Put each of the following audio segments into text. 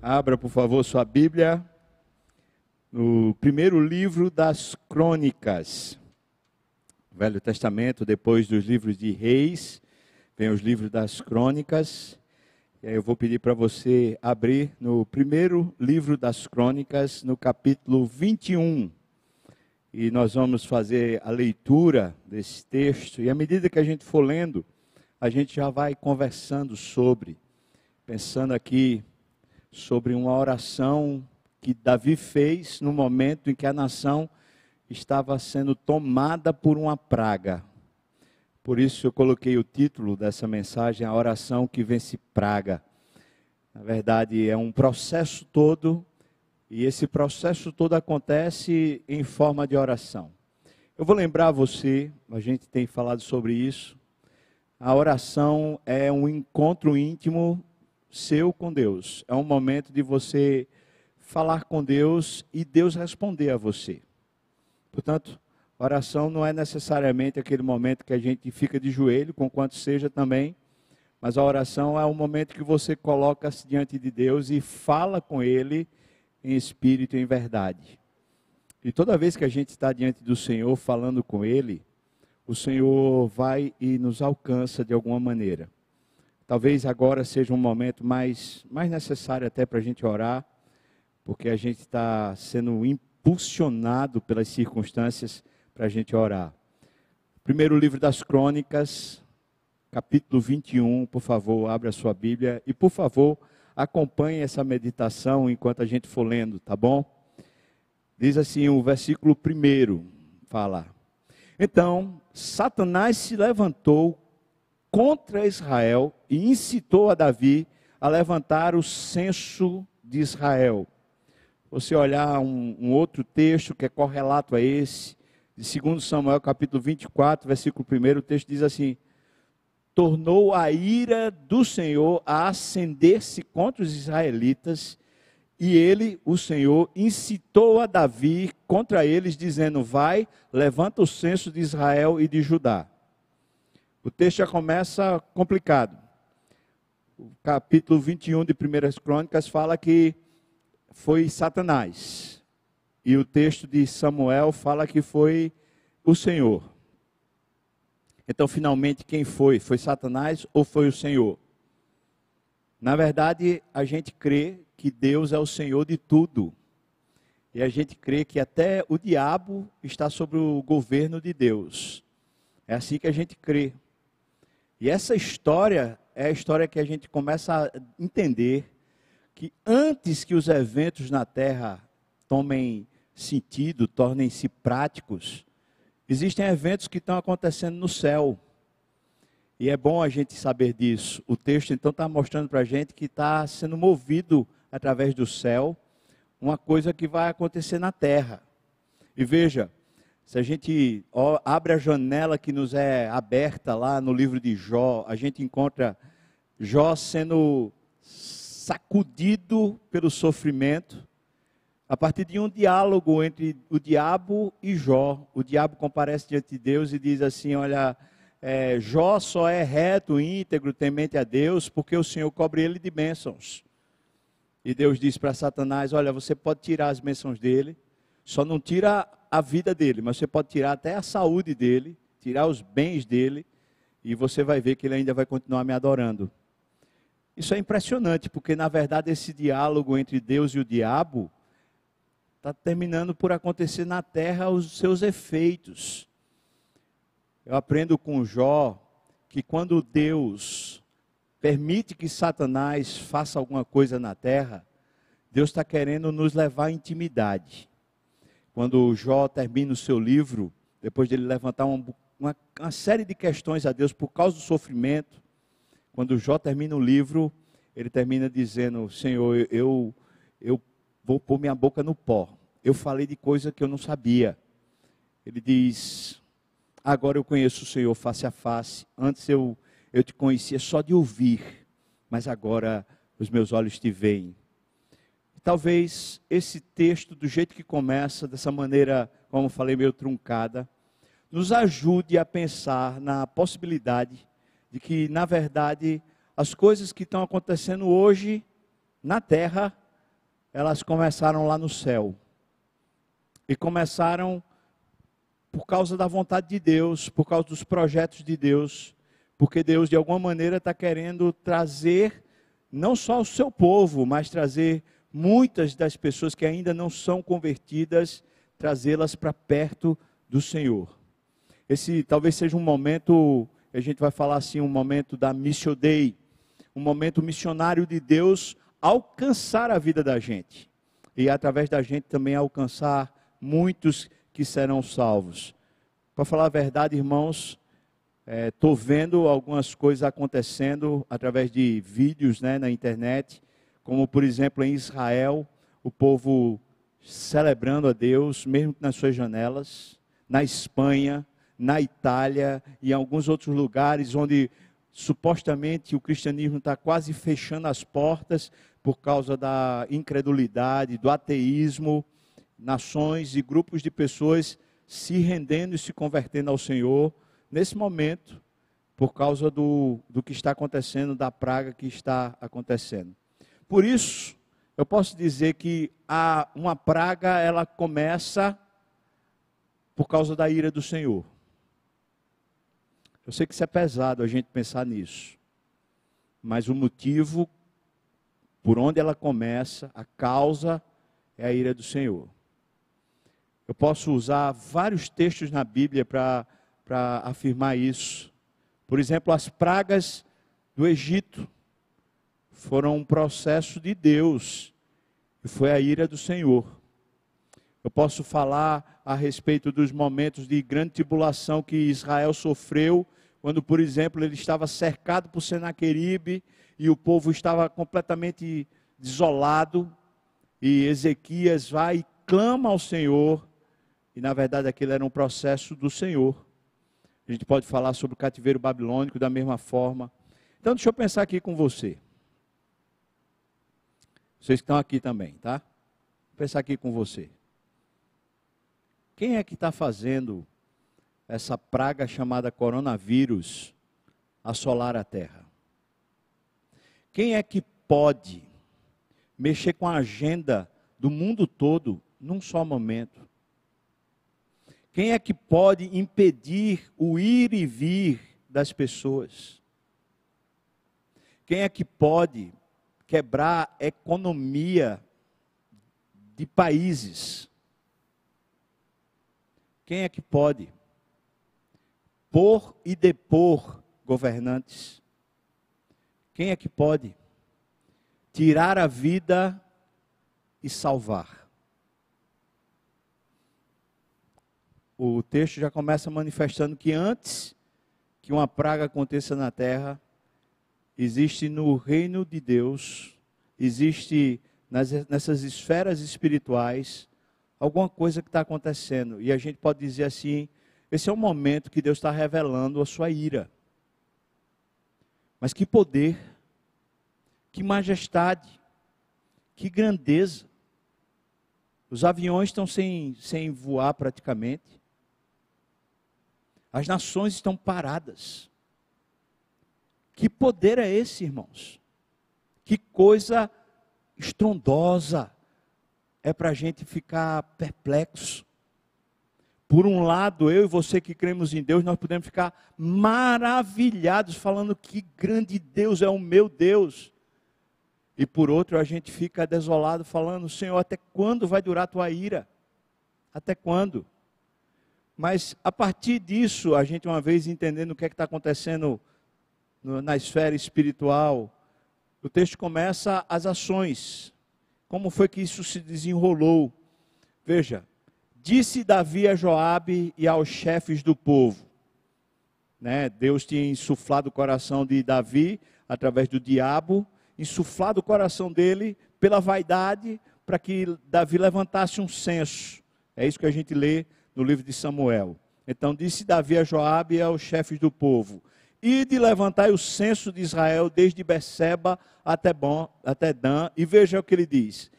Abra, por favor, sua Bíblia no primeiro livro das Crônicas. Velho Testamento, depois dos livros de Reis, vem os livros das Crônicas. E aí eu vou pedir para você abrir no primeiro livro das Crônicas, no capítulo 21. E nós vamos fazer a leitura desse texto. E à medida que a gente for lendo, a gente já vai conversando sobre, pensando aqui sobre uma oração que Davi fez no momento em que a nação estava sendo tomada por uma praga. Por isso eu coloquei o título dessa mensagem, a oração que vence praga. Na verdade, é um processo todo, e esse processo todo acontece em forma de oração. Eu vou lembrar você, a gente tem falado sobre isso. A oração é um encontro íntimo seu com Deus. É um momento de você falar com Deus e Deus responder a você. Portanto, oração não é necessariamente aquele momento que a gente fica de joelho, com quanto seja também, mas a oração é o momento que você coloca-se diante de Deus e fala com Ele em espírito e em verdade. E toda vez que a gente está diante do Senhor falando com Ele, o Senhor vai e nos alcança de alguma maneira. Talvez agora seja um momento mais, mais necessário até para a gente orar, porque a gente está sendo impulsionado pelas circunstâncias para a gente orar. Primeiro livro das Crônicas, capítulo 21, por favor, abra a sua Bíblia e, por favor, acompanhe essa meditação enquanto a gente for lendo, tá bom? Diz assim o versículo primeiro, fala. Então, Satanás se levantou contra Israel e incitou a Davi a levantar o censo de Israel. Você olhar um, um outro texto que é correlato a esse, de 2 Samuel capítulo 24, versículo 1, o texto diz assim: Tornou a ira do Senhor a acender-se contra os israelitas, e ele, o Senhor, incitou a Davi contra eles, dizendo: Vai, levanta o censo de Israel e de Judá. O texto já começa complicado. O capítulo 21 de 1 Crônicas fala que foi Satanás. E o texto de Samuel fala que foi o Senhor. Então, finalmente, quem foi? Foi Satanás ou foi o Senhor? Na verdade, a gente crê que Deus é o Senhor de tudo. E a gente crê que até o diabo está sobre o governo de Deus. É assim que a gente crê. E essa história é a história que a gente começa a entender que antes que os eventos na Terra tomem sentido, tornem-se práticos, existem eventos que estão acontecendo no céu. E é bom a gente saber disso. O texto então está mostrando para a gente que está sendo movido através do céu uma coisa que vai acontecer na terra. E veja, se a gente abre a janela que nos é aberta lá no livro de Jó, a gente encontra Jó sendo sacudido pelo sofrimento, a partir de um diálogo entre o diabo e Jó. O diabo comparece diante de Deus e diz assim: Olha, é, Jó só é reto, íntegro, temente a Deus, porque o Senhor cobre ele de bênçãos. E Deus diz para Satanás: Olha, você pode tirar as bênçãos dele, só não tira a vida dele, mas você pode tirar até a saúde dele, tirar os bens dele, e você vai ver que ele ainda vai continuar me adorando. Isso é impressionante, porque na verdade esse diálogo entre Deus e o diabo está terminando por acontecer na terra os seus efeitos. Eu aprendo com Jó que quando Deus permite que Satanás faça alguma coisa na terra, Deus está querendo nos levar à intimidade. Quando Jó termina o seu livro, depois de ele levantar uma, uma, uma série de questões a Deus por causa do sofrimento, quando Jó termina o livro, ele termina dizendo: Senhor, eu, eu vou pôr minha boca no pó. Eu falei de coisa que eu não sabia. Ele diz: Agora eu conheço o Senhor face a face. Antes eu, eu te conhecia só de ouvir, mas agora os meus olhos te veem. Talvez esse texto, do jeito que começa, dessa maneira, como falei, meio truncada, nos ajude a pensar na possibilidade de que, na verdade, as coisas que estão acontecendo hoje na terra elas começaram lá no céu. E começaram por causa da vontade de Deus, por causa dos projetos de Deus, porque Deus, de alguma maneira, está querendo trazer não só o seu povo, mas trazer muitas das pessoas que ainda não são convertidas, trazê-las para perto do Senhor. Esse talvez seja um momento, a gente vai falar assim, um momento da Mission Day, um momento missionário de Deus alcançar a vida da gente. E através da gente também alcançar muitos que serão salvos. Para falar a verdade, irmãos, estou é, vendo algumas coisas acontecendo através de vídeos né, na internet, como por exemplo em Israel, o povo celebrando a Deus, mesmo nas suas janelas, na Espanha, na Itália e em alguns outros lugares onde supostamente o cristianismo está quase fechando as portas por causa da incredulidade, do ateísmo nações e grupos de pessoas se rendendo e se convertendo ao Senhor nesse momento, por causa do, do que está acontecendo, da praga que está acontecendo. Por isso, eu posso dizer que a, uma praga, ela começa por causa da ira do Senhor. Eu sei que isso é pesado a gente pensar nisso, mas o motivo por onde ela começa, a causa é a ira do Senhor. Eu posso usar vários textos na Bíblia para afirmar isso. Por exemplo, as pragas do Egito foram um processo de Deus, e foi a ira do Senhor. Eu posso falar a respeito dos momentos de grande tribulação que Israel sofreu, quando, por exemplo, ele estava cercado por Senaqueribe e o povo estava completamente desolado, e Ezequias vai e clama ao Senhor, e na verdade aquilo era um processo do Senhor. A gente pode falar sobre o cativeiro babilônico da mesma forma. Então deixa eu pensar aqui com você. Vocês que estão aqui também, tá? Vou pensar aqui com você. Quem é que está fazendo essa praga chamada coronavírus assolar a terra? Quem é que pode mexer com a agenda do mundo todo num só momento? Quem é que pode impedir o ir e vir das pessoas? Quem é que pode quebrar a economia de países? Quem é que pode pôr e depor governantes? Quem é que pode tirar a vida e salvar? o texto já começa manifestando que antes que uma praga aconteça na terra, existe no reino de Deus, existe nas, nessas esferas espirituais, alguma coisa que está acontecendo. E a gente pode dizer assim: esse é o momento que Deus está revelando a sua ira. Mas que poder, que majestade, que grandeza. Os aviões estão sem, sem voar praticamente. As nações estão paradas. Que poder é esse, irmãos? Que coisa estrondosa é para a gente ficar perplexo. Por um lado, eu e você que cremos em Deus, nós podemos ficar maravilhados, falando que grande Deus é o meu Deus. E por outro, a gente fica desolado, falando: Senhor, até quando vai durar a tua ira? Até quando? Mas a partir disso, a gente uma vez entendendo o que é está acontecendo na esfera espiritual, o texto começa as ações. Como foi que isso se desenrolou? Veja, disse Davi a Joabe e aos chefes do povo. Né? Deus tinha insuflado o coração de Davi através do diabo, insuflado o coração dele pela vaidade, para que Davi levantasse um censo. É isso que a gente lê no livro de Samuel. Então disse Davi a Joabe e aos chefes do povo: Ide levantai o censo de Israel desde Beceba até, bom, até Dan, e veja o que ele diz: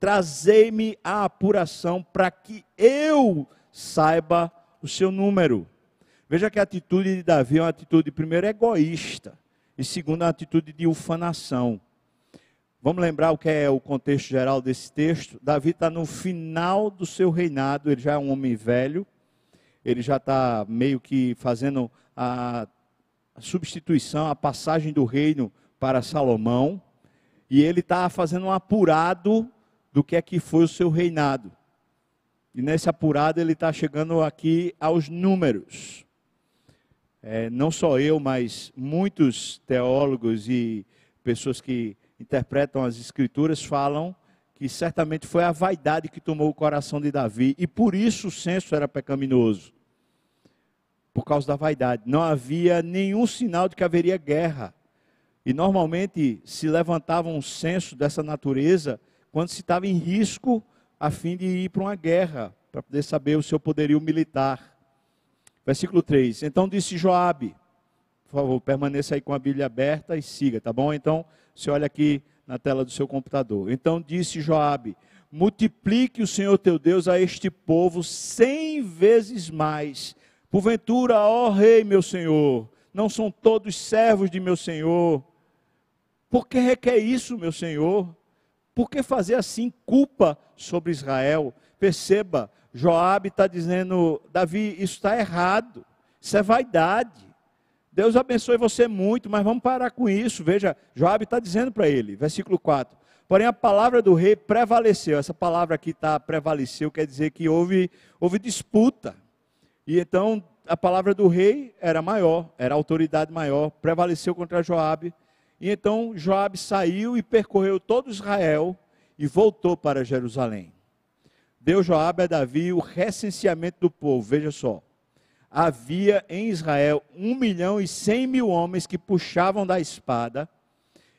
Trazei-me a apuração para que eu saiba o seu número. Veja que a atitude de Davi é uma atitude, primeiro, egoísta, e segundo, uma atitude de ufanação. Vamos lembrar o que é o contexto geral desse texto? Davi está no final do seu reinado, ele já é um homem velho, ele já está meio que fazendo a, a substituição, a passagem do reino para Salomão, e ele está fazendo um apurado do que é que foi o seu reinado. E nesse apurado ele está chegando aqui aos números. É, não só eu, mas muitos teólogos e pessoas que interpretam as escrituras falam que certamente foi a vaidade que tomou o coração de Davi e por isso o censo era pecaminoso. Por causa da vaidade. Não havia nenhum sinal de que haveria guerra. E normalmente se levantava um censo dessa natureza quando se estava em risco a fim de ir para uma guerra, para poder saber o seu poderio militar. Versículo 3. Então disse Joabe, por favor, permaneça aí com a Bíblia aberta e siga, tá bom? Então, você olha aqui na tela do seu computador. Então disse Joabe: Multiplique o Senhor teu Deus a este povo cem vezes mais. Porventura, ó rei, meu senhor, não são todos servos de meu senhor. Por que requer isso, meu senhor? Por que fazer assim culpa sobre Israel? Perceba, Joabe está dizendo, Davi, isso está errado, isso é vaidade. Deus abençoe você muito, mas vamos parar com isso. Veja, Joabe está dizendo para ele, versículo 4. Porém, a palavra do rei prevaleceu. Essa palavra aqui está prevaleceu, quer dizer que houve, houve disputa. E então a palavra do rei era maior, era autoridade maior, prevaleceu contra Joabe. E então Joabe saiu e percorreu todo Israel e voltou para Jerusalém. Deu Joabe a Davi o recenseamento do povo. Veja só havia em Israel um milhão e cem mil homens que puxavam da espada,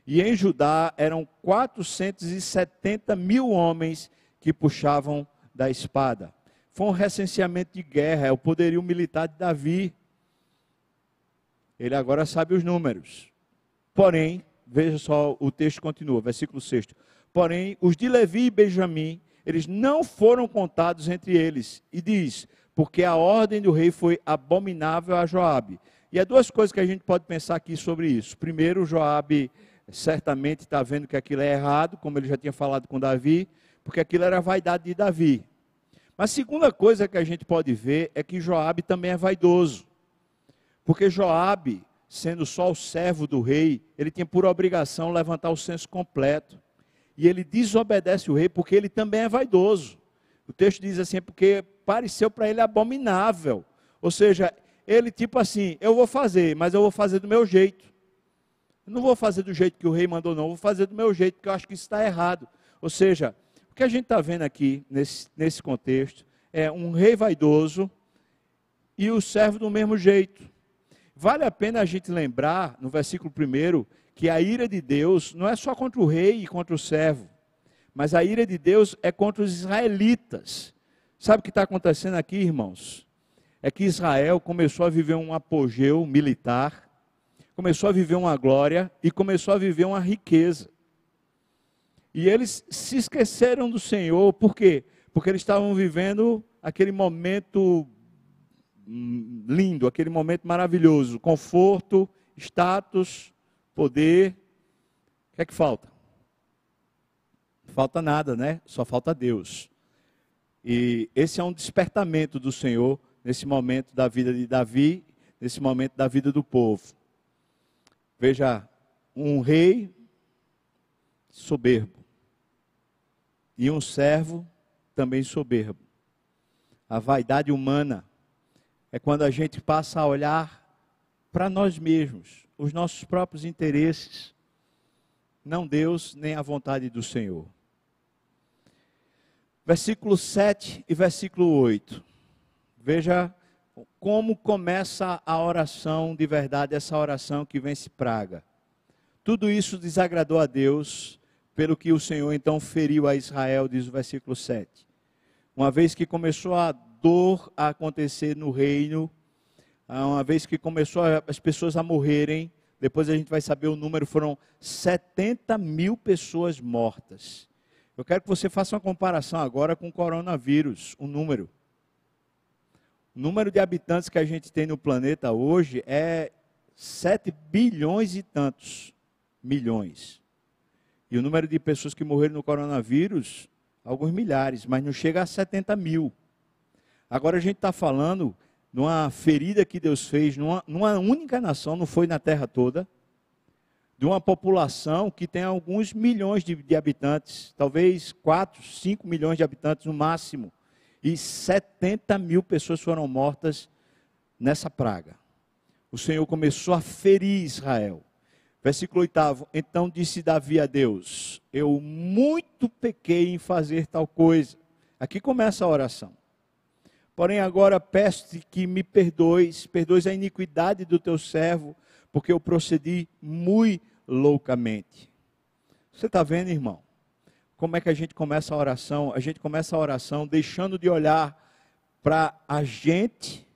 e em Judá eram 470 mil homens que puxavam da espada. Foi um recenseamento de guerra, é o poderio militar de Davi. Ele agora sabe os números. Porém, veja só, o texto continua, versículo 6. Porém, os de Levi e Benjamim, eles não foram contados entre eles. E diz: porque a ordem do rei foi abominável a Joabe. E há duas coisas que a gente pode pensar aqui sobre isso. Primeiro, Joabe certamente está vendo que aquilo é errado, como ele já tinha falado com Davi, porque aquilo era vaidade de Davi. A segunda coisa que a gente pode ver é que Joabe também é vaidoso. Porque Joabe, sendo só o servo do rei, ele tinha por obrigação levantar o censo completo. E ele desobedece o rei porque ele também é vaidoso. O texto diz assim, é porque pareceu para ele abominável. Ou seja, ele tipo assim, eu vou fazer, mas eu vou fazer do meu jeito. Não vou fazer do jeito que o rei mandou, não, vou fazer do meu jeito, porque eu acho que isso está errado. Ou seja, o que a gente está vendo aqui, nesse, nesse contexto, é um rei vaidoso e o servo do mesmo jeito. Vale a pena a gente lembrar, no versículo 1, que a ira de Deus não é só contra o rei e contra o servo, mas a ira de Deus é contra os israelitas. Sabe o que está acontecendo aqui, irmãos? É que Israel começou a viver um apogeu militar, começou a viver uma glória e começou a viver uma riqueza. E eles se esqueceram do Senhor, por quê? Porque eles estavam vivendo aquele momento hum, lindo, aquele momento maravilhoso, conforto, status, poder. O que é que falta? falta nada, né? Só falta Deus. E esse é um despertamento do Senhor nesse momento da vida de Davi, nesse momento da vida do povo. Veja, um rei soberbo e um servo também soberbo. A vaidade humana é quando a gente passa a olhar para nós mesmos, os nossos próprios interesses, não Deus nem a vontade do Senhor versículo 7 e versículo 8. Veja como começa a oração de verdade, essa oração que vence praga. Tudo isso desagradou a Deus, pelo que o Senhor então feriu a Israel, diz o versículo 7. Uma vez que começou a dor a acontecer no reino, ah, uma vez que começou as pessoas a morrerem, depois a gente vai saber o número, foram 70 mil pessoas mortas. Eu quero que você faça uma comparação agora com o coronavírus, o número. O número de habitantes que a gente tem no planeta hoje é 7 bilhões e tantos milhões. E o número de pessoas que morreram no coronavírus, alguns milhares, mas não chega a 70 mil. Agora a gente está falando de uma ferida que Deus fez numa, numa única nação, não foi na terra toda, de uma população que tem alguns milhões de, de habitantes, talvez 4, 5 milhões de habitantes no máximo, e 70 mil pessoas foram mortas nessa praga. O Senhor começou a ferir Israel. Versículo 8: Então disse Davi a Deus: Eu muito pequei em fazer tal coisa. Aqui começa a oração. Porém, agora peço-te que me perdoes, perdoes a iniquidade do teu servo, porque eu procedi muito loucamente. Você está vendo, irmão? Como é que a gente começa a oração? A gente começa a oração deixando de olhar para a gente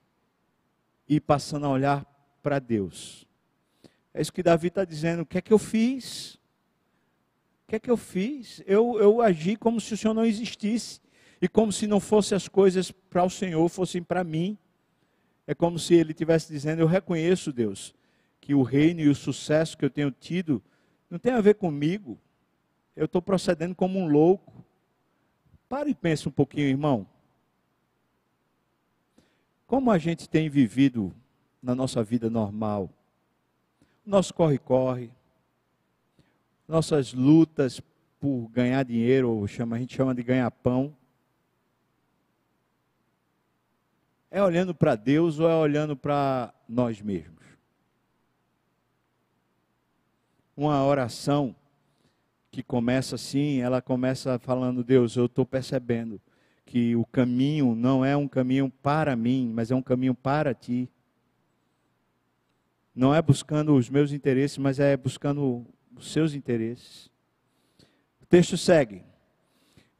e passando a olhar para Deus. É isso que Davi está dizendo. O que é que eu fiz? O que é que eu fiz? Eu, eu agi como se o Senhor não existisse. E como se não fossem as coisas para o Senhor, fossem para mim. É como se ele estivesse dizendo: Eu reconheço, Deus, que o reino e o sucesso que eu tenho tido não tem a ver comigo. Eu estou procedendo como um louco. Pare e pense um pouquinho, irmão. Como a gente tem vivido na nossa vida normal? Nosso corre-corre, nossas lutas por ganhar dinheiro, ou chama, a gente chama de ganhar pão. É olhando para Deus ou é olhando para nós mesmos? Uma oração que começa assim, ela começa falando: Deus, eu estou percebendo que o caminho não é um caminho para mim, mas é um caminho para ti. Não é buscando os meus interesses, mas é buscando os seus interesses. O texto segue.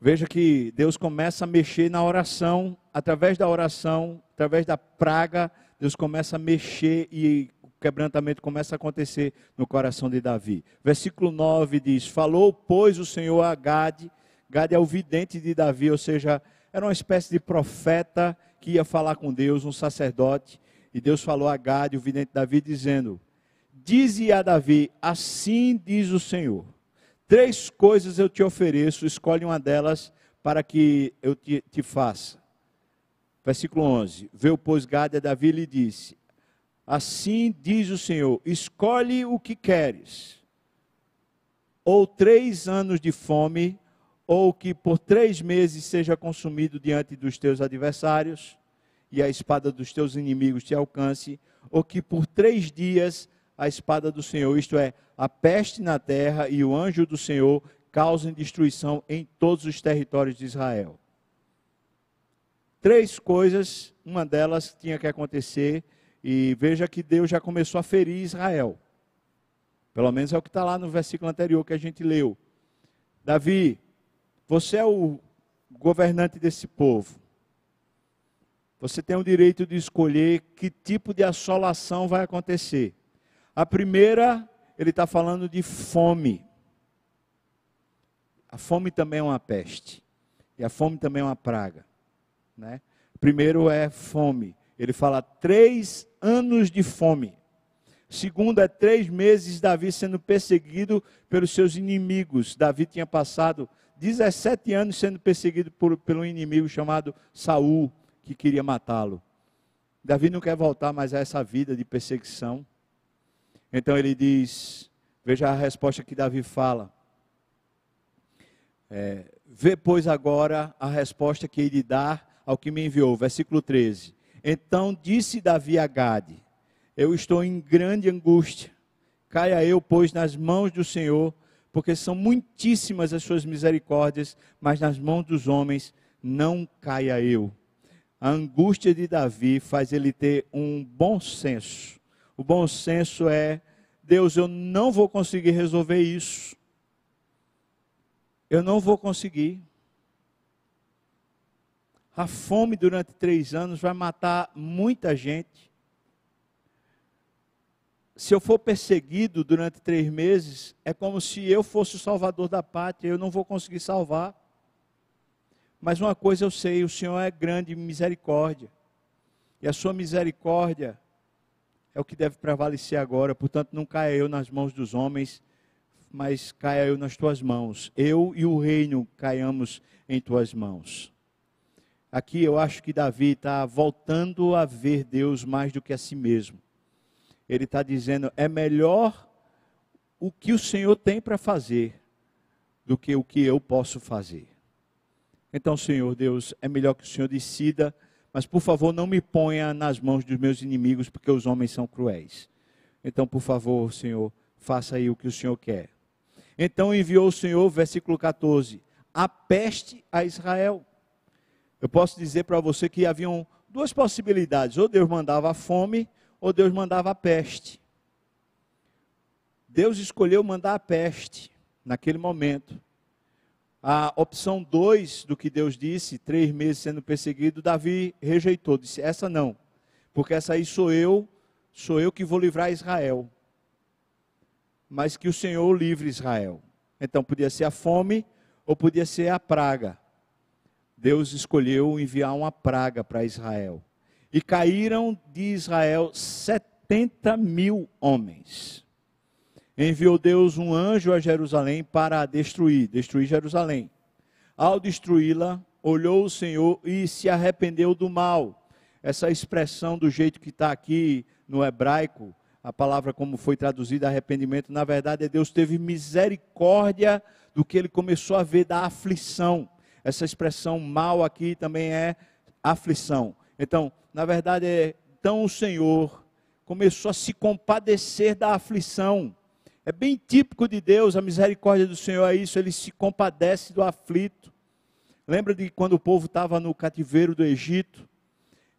Veja que Deus começa a mexer na oração, através da oração, através da praga, Deus começa a mexer e o quebrantamento começa a acontecer no coração de Davi. Versículo 9 diz: Falou, pois, o Senhor a Gade. Gade é o vidente de Davi, ou seja, era uma espécie de profeta que ia falar com Deus, um sacerdote. E Deus falou a Gade, o vidente Davi, dizendo: Dize a Davi: Assim diz o Senhor: Três coisas eu te ofereço, escolhe uma delas para que eu te, te faça. Versículo 11: Veio, pois, Gade a Davi e lhe disse: Assim diz o Senhor: Escolhe o que queres, ou três anos de fome, ou que por três meses seja consumido diante dos teus adversários, e a espada dos teus inimigos te alcance, ou que por três dias a espada do Senhor, isto é, a peste na terra e o anjo do Senhor causem destruição em todos os territórios de Israel. Três coisas, uma delas tinha que acontecer, e veja que Deus já começou a ferir Israel. Pelo menos é o que está lá no versículo anterior que a gente leu. Davi, você é o governante desse povo. Você tem o direito de escolher que tipo de assolação vai acontecer. A primeira, ele está falando de fome. A fome também é uma peste. E a fome também é uma praga. Né? Primeiro é fome. Ele fala três anos de fome. Segundo é três meses Davi sendo perseguido pelos seus inimigos. Davi tinha passado 17 anos sendo perseguido por, pelo inimigo chamado Saul, que queria matá-lo. Davi não quer voltar mais a essa vida de perseguição. Então ele diz: veja a resposta que Davi fala. É, Vê, pois, agora a resposta que ele dá ao que me enviou. Versículo 13. Então disse Davi a Gade: Eu estou em grande angústia. Caia eu, pois, nas mãos do Senhor porque são muitíssimas as suas misericórdias, mas nas mãos dos homens não caia eu. A angústia de Davi faz ele ter um bom senso. O bom senso é: Deus, eu não vou conseguir resolver isso. Eu não vou conseguir. A fome durante três anos vai matar muita gente se eu for perseguido durante três meses, é como se eu fosse o salvador da pátria, eu não vou conseguir salvar. Mas uma coisa eu sei: o Senhor é grande misericórdia, e a sua misericórdia é o que deve prevalecer agora, portanto, não caia eu nas mãos dos homens, mas caia eu nas tuas mãos. Eu e o reino caiamos em tuas mãos. Aqui eu acho que Davi está voltando a ver Deus mais do que a si mesmo. Ele está dizendo: é melhor o que o Senhor tem para fazer do que o que eu posso fazer. Então, Senhor Deus, é melhor que o Senhor decida, mas por favor não me ponha nas mãos dos meus inimigos, porque os homens são cruéis. Então, por favor, Senhor, faça aí o que o Senhor quer. Então enviou o Senhor, versículo 14, a peste a Israel. Eu posso dizer para você que haviam duas possibilidades: ou Deus mandava a fome, ou Deus mandava a peste. Deus escolheu mandar a peste naquele momento. A opção 2 do que Deus disse, três meses sendo perseguido, Davi rejeitou, disse: essa não, porque essa aí sou eu, sou eu que vou livrar Israel. Mas que o Senhor livre Israel. Então podia ser a fome ou podia ser a praga. Deus escolheu enviar uma praga para Israel. E caíram de Israel 70 mil homens. Enviou Deus um anjo a Jerusalém para destruir, destruir Jerusalém. Ao destruí-la, olhou o Senhor e se arrependeu do mal. Essa expressão do jeito que está aqui no hebraico, a palavra como foi traduzida, arrependimento, na verdade é Deus teve misericórdia do que ele começou a ver da aflição. Essa expressão mal aqui também é aflição. Então, na verdade, é, então o Senhor começou a se compadecer da aflição. É bem típico de Deus, a misericórdia do Senhor é isso, ele se compadece do aflito. Lembra de quando o povo estava no cativeiro do Egito?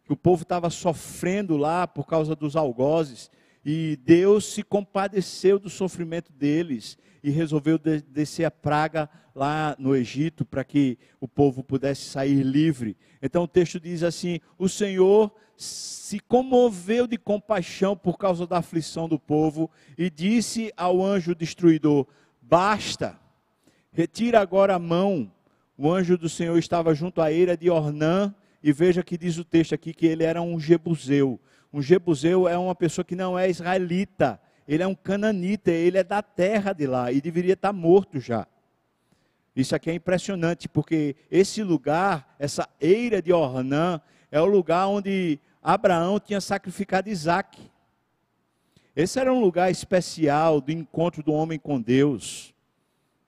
Que o povo estava sofrendo lá por causa dos algozes. E Deus se compadeceu do sofrimento deles e resolveu descer a praga lá no Egito para que o povo pudesse sair livre. Então o texto diz assim: O Senhor se comoveu de compaixão por causa da aflição do povo e disse ao anjo destruidor: Basta, retira agora a mão. O anjo do Senhor estava junto à eira de Ornã, e veja que diz o texto aqui que ele era um jebuseu. Um jebuseu é uma pessoa que não é israelita, ele é um cananita, ele é da terra de lá e deveria estar morto já. Isso aqui é impressionante, porque esse lugar, essa eira de Ornã, é o lugar onde Abraão tinha sacrificado Isaac. Esse era um lugar especial do encontro do homem com Deus,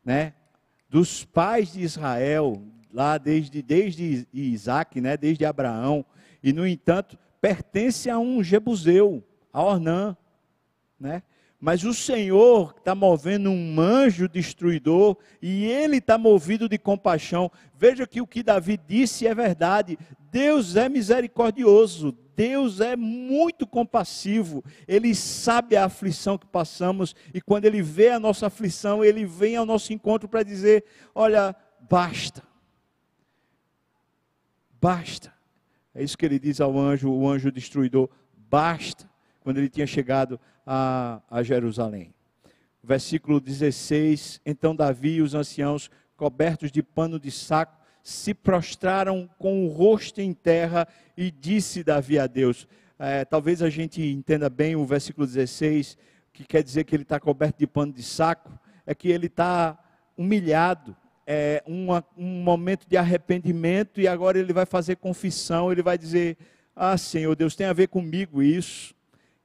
né? Dos pais de Israel, lá desde, desde Isaac, né? desde Abraão, e no entanto, pertence a um Jebuseu, a Ornã, né? Mas o Senhor está movendo um anjo destruidor e ele está movido de compaixão. Veja que o que Davi disse é verdade. Deus é misericordioso, Deus é muito compassivo, Ele sabe a aflição que passamos e quando Ele vê a nossa aflição, Ele vem ao nosso encontro para dizer: Olha, basta, basta. É isso que Ele diz ao anjo, o anjo destruidor: basta, quando ele tinha chegado a, a Jerusalém. Versículo 16: Então Davi e os anciãos, cobertos de pano de saco, se prostraram com o rosto em terra e disse Davi a Deus. É, talvez a gente entenda bem o versículo 16, que quer dizer que ele está coberto de pano de saco, é que ele está humilhado, é uma, um momento de arrependimento e agora ele vai fazer confissão, ele vai dizer: Ah, Senhor Deus, tem a ver comigo isso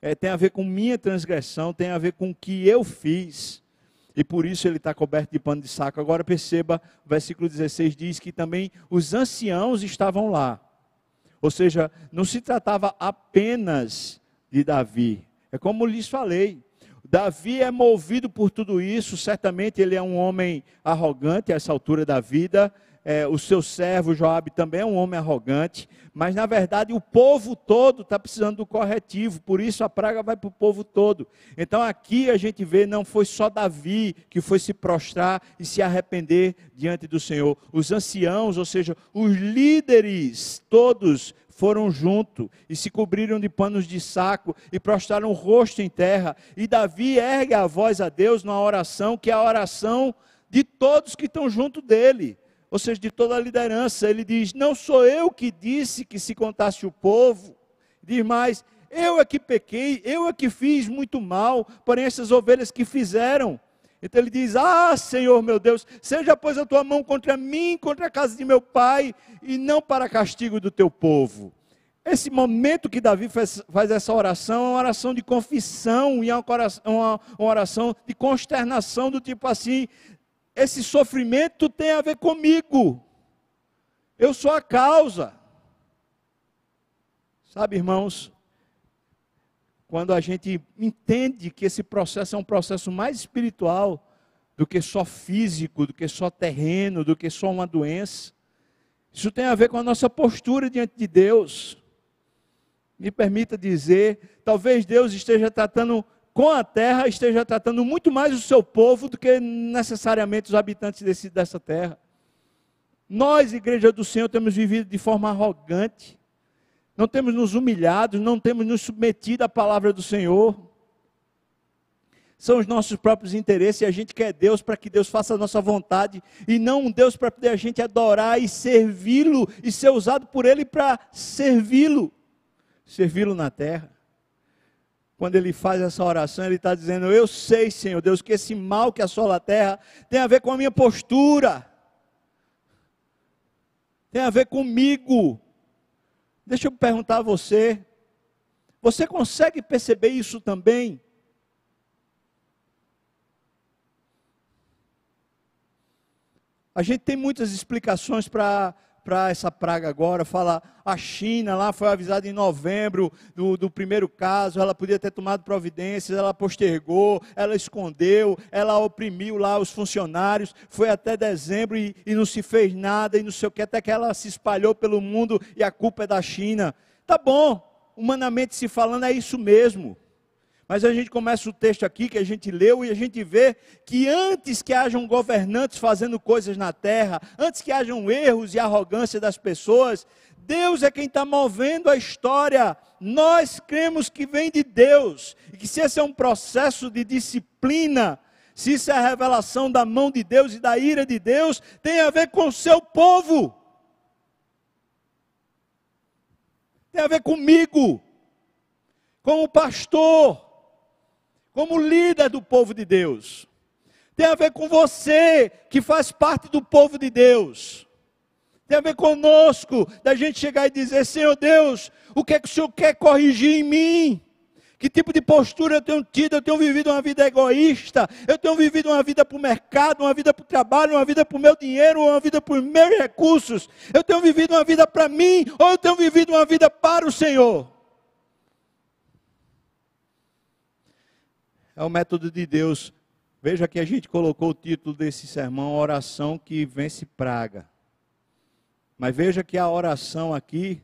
é, tem a ver com minha transgressão, tem a ver com o que eu fiz. E por isso ele está coberto de pano de saco. Agora perceba, o versículo 16 diz que também os anciãos estavam lá. Ou seja, não se tratava apenas de Davi. É como lhes falei. Davi é movido por tudo isso, certamente ele é um homem arrogante a essa altura da vida, é, o seu servo Joabe também é um homem arrogante, mas na verdade o povo todo está precisando do corretivo, por isso a praga vai para o povo todo. Então aqui a gente vê, não foi só Davi que foi se prostrar e se arrepender diante do Senhor. Os anciãos, ou seja, os líderes, todos foram junto e se cobriram de panos de saco e prostraram o rosto em terra. E Davi ergue a voz a Deus numa oração que é a oração de todos que estão junto dele ou seja, de toda a liderança. Ele diz: Não sou eu que disse que se contasse o povo. Diz mais: Eu é que pequei, eu é que fiz muito mal, porém essas ovelhas que fizeram. Então ele diz: Ah, Senhor meu Deus, seja pois a tua mão contra mim, contra a casa de meu pai, e não para castigo do teu povo. Esse momento que Davi faz, faz essa oração é uma oração de confissão e é uma, uma oração de consternação, do tipo assim: esse sofrimento tem a ver comigo, eu sou a causa. Sabe, irmãos, quando a gente entende que esse processo é um processo mais espiritual do que só físico, do que só terreno, do que só uma doença. Isso tem a ver com a nossa postura diante de Deus. Me permita dizer, talvez Deus esteja tratando com a terra, esteja tratando muito mais o seu povo do que necessariamente os habitantes desse, dessa terra. Nós, igreja do Senhor, temos vivido de forma arrogante, não temos nos humilhado, não temos nos submetido à palavra do Senhor. São os nossos próprios interesses e a gente quer Deus para que Deus faça a nossa vontade e não um Deus para poder a gente adorar e servi-lo e ser usado por Ele para servi-lo, servi-lo na terra. Quando ele faz essa oração, ele está dizendo: Eu sei, Senhor Deus, que esse mal que assola a terra tem a ver com a minha postura, tem a ver comigo, Deixa eu perguntar a você: você consegue perceber isso também? A gente tem muitas explicações para para essa praga agora. Fala, a China lá foi avisada em novembro do, do, primeiro caso, ela podia ter tomado providências, ela postergou, ela escondeu, ela oprimiu lá os funcionários, foi até dezembro e, e não se fez nada, e não sei o que, até que ela se espalhou pelo mundo e a culpa é da China. Tá bom, humanamente se falando, é isso mesmo. Mas a gente começa o texto aqui que a gente leu e a gente vê que antes que hajam governantes fazendo coisas na terra, antes que hajam erros e arrogância das pessoas, Deus é quem está movendo a história. Nós cremos que vem de Deus e que se esse é um processo de disciplina, se isso é a revelação da mão de Deus e da ira de Deus, tem a ver com o seu povo. Tem a ver comigo, com o pastor como líder do povo de Deus. Tem a ver com você, que faz parte do povo de Deus. Tem a ver conosco, da gente chegar e dizer: Senhor Deus, o que é que o Senhor quer corrigir em mim? Que tipo de postura eu tenho tido? Eu tenho vivido uma vida egoísta, eu tenho vivido uma vida para o mercado, uma vida para o trabalho, uma vida para o meu dinheiro, uma vida para os meus recursos. Eu tenho vivido uma vida para mim, ou eu tenho vivido uma vida para o Senhor? É o método de Deus. Veja que a gente colocou o título desse sermão, Oração que Vence Praga. Mas veja que a oração aqui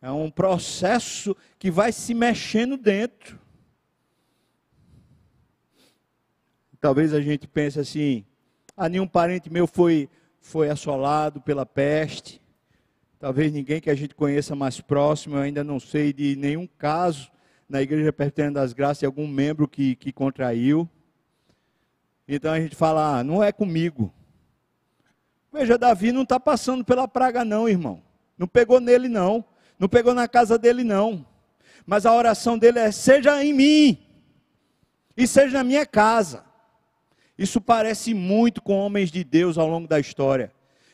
é um processo que vai se mexendo dentro. Talvez a gente pense assim: ah, nenhum parente meu foi, foi assolado pela peste. Talvez ninguém que a gente conheça mais próximo, eu ainda não sei de nenhum caso na igreja Presbiteriana das Graças de algum membro que, que contraiu. Então a gente fala, ah, não é comigo. Veja, Davi não está passando pela praga, não, irmão. Não pegou nele, não. Não pegou na casa dele, não. Mas a oração dele é: seja em mim e seja na minha casa. Isso parece muito com homens de Deus ao longo da história.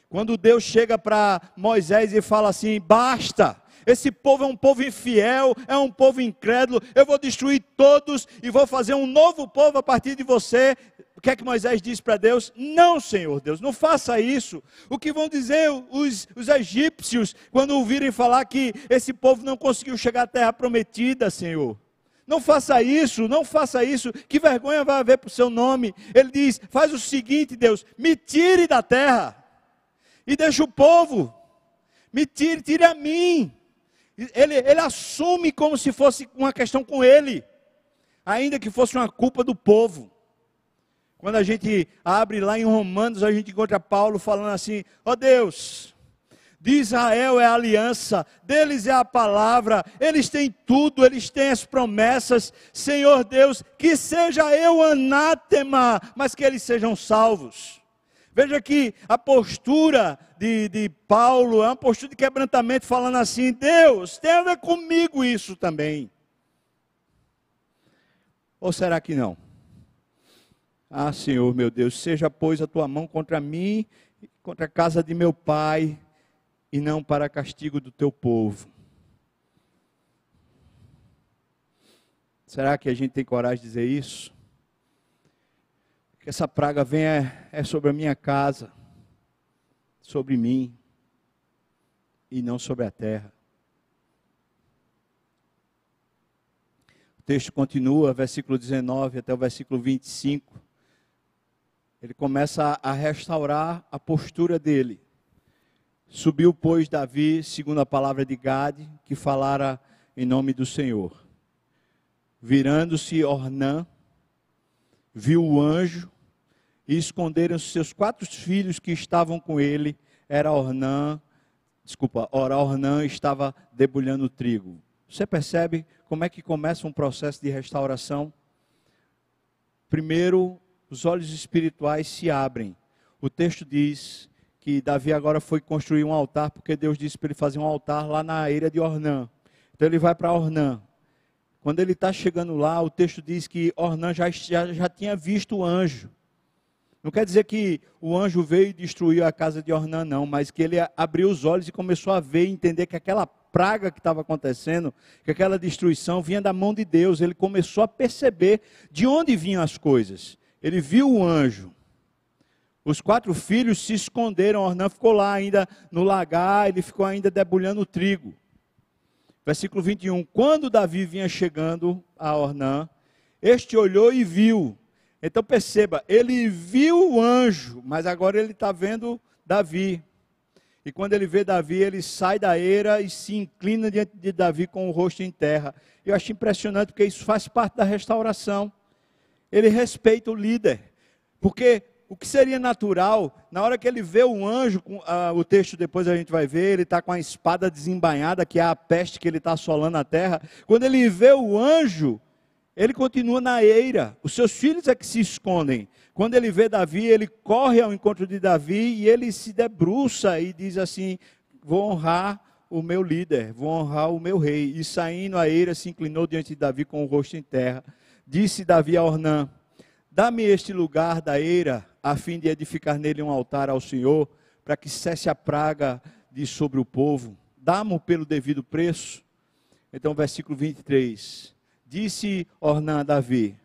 Quando Deus chega para Moisés e fala assim: basta, esse povo é um povo infiel, é um povo incrédulo. Eu vou destruir todos e vou fazer um novo povo a partir de você. O que é que Moisés diz para Deus? Não, Senhor Deus, não faça isso. O que vão dizer os, os egípcios quando ouvirem falar que esse povo não conseguiu chegar à terra prometida, Senhor? Não faça isso, não faça isso, que vergonha vai haver para o seu nome. Ele diz: faz o seguinte, Deus, me tire da terra e deixa o povo, me tire, tire a mim. Ele, ele assume como se fosse uma questão com ele, ainda que fosse uma culpa do povo. Quando a gente abre lá em Romanos, a gente encontra Paulo falando assim: ó oh Deus, de Israel é a aliança, deles é a palavra, eles têm tudo, eles têm as promessas. Senhor Deus, que seja eu anátema, mas que eles sejam salvos. Veja que a postura de, de Paulo é uma postura de quebrantamento, falando assim: Deus, tem a ver comigo isso também. Ou será que não? Ah, Senhor, meu Deus, seja, pois, a tua mão contra mim, contra a casa de meu pai, e não para castigo do teu povo. Será que a gente tem coragem de dizer isso? Que essa praga venha é sobre a minha casa, sobre mim, e não sobre a terra. O texto continua, versículo 19 até o versículo 25. Ele começa a restaurar a postura dele. Subiu, pois, Davi, segundo a palavra de Gade, que falara em nome do Senhor. Virando-se Ornã, viu o anjo, e esconderam seus quatro filhos que estavam com ele. Era Ornã, desculpa, ora Ornã estava debulhando trigo. Você percebe como é que começa um processo de restauração? Primeiro, os olhos espirituais se abrem. O texto diz que Davi agora foi construir um altar, porque Deus disse para ele fazer um altar lá na eira de Ornã. Então ele vai para Ornã. Quando ele está chegando lá, o texto diz que Ornã já, já, já tinha visto o anjo. Não quer dizer que o anjo veio e destruiu a casa de Ornã, não, mas que ele abriu os olhos e começou a ver e entender que aquela praga que estava acontecendo, que aquela destruição vinha da mão de Deus. Ele começou a perceber de onde vinham as coisas. Ele viu o anjo. Os quatro filhos se esconderam, Ornã ficou lá ainda no lagar, ele ficou ainda debulhando o trigo. Versículo 21. Quando Davi vinha chegando a Ornã, este olhou e viu. Então perceba, ele viu o anjo, mas agora ele está vendo Davi. E quando ele vê Davi, ele sai da eira e se inclina diante de Davi com o rosto em terra. Eu acho impressionante porque isso faz parte da restauração. Ele respeita o líder. Porque o que seria natural, na hora que ele vê o anjo, uh, o texto depois a gente vai ver, ele está com a espada desembainhada, que é a peste que ele está assolando a terra. Quando ele vê o anjo, ele continua na eira. Os seus filhos é que se escondem. Quando ele vê Davi, ele corre ao encontro de Davi e ele se debruça e diz assim: Vou honrar o meu líder, vou honrar o meu rei. E saindo a eira, se inclinou diante de Davi com o rosto em terra. Disse Davi a Ornã: Dá-me este lugar da eira a fim de edificar nele um altar ao Senhor, para que cesse a praga de sobre o povo. Dá-mo pelo devido preço. Então, versículo 23. Disse Ornã a Davi: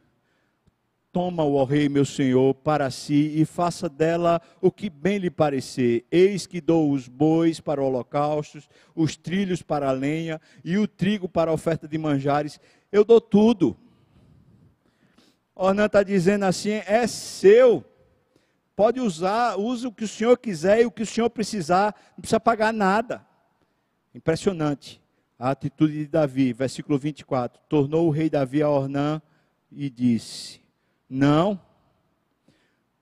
Toma, o rei, meu senhor, para si e faça dela o que bem lhe parecer. Eis que dou os bois para holocaustos, os trilhos para a lenha e o trigo para a oferta de manjares. Eu dou tudo. Ornã está dizendo assim: é seu. Pode usar, use o que o senhor quiser e o que o senhor precisar, não precisa pagar nada. Impressionante a atitude de Davi, versículo 24. Tornou o rei Davi a Ornã e disse: Não,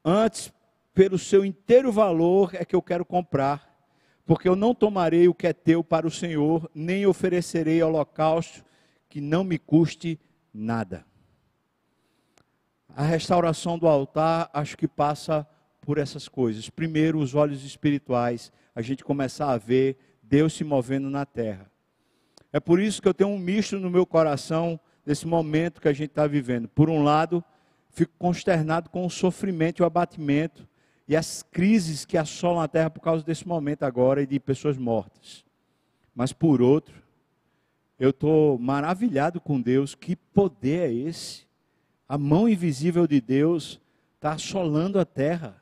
antes, pelo seu inteiro valor é que eu quero comprar, porque eu não tomarei o que é teu para o Senhor, nem oferecerei holocausto que não me custe nada. A restauração do altar, acho que passa por essas coisas. Primeiro, os olhos espirituais, a gente começar a ver Deus se movendo na terra. É por isso que eu tenho um misto no meu coração nesse momento que a gente está vivendo. Por um lado, fico consternado com o sofrimento e o abatimento e as crises que assolam a terra por causa desse momento agora e de pessoas mortas. Mas por outro, eu estou maravilhado com Deus. Que poder é esse? A mão invisível de Deus está assolando a terra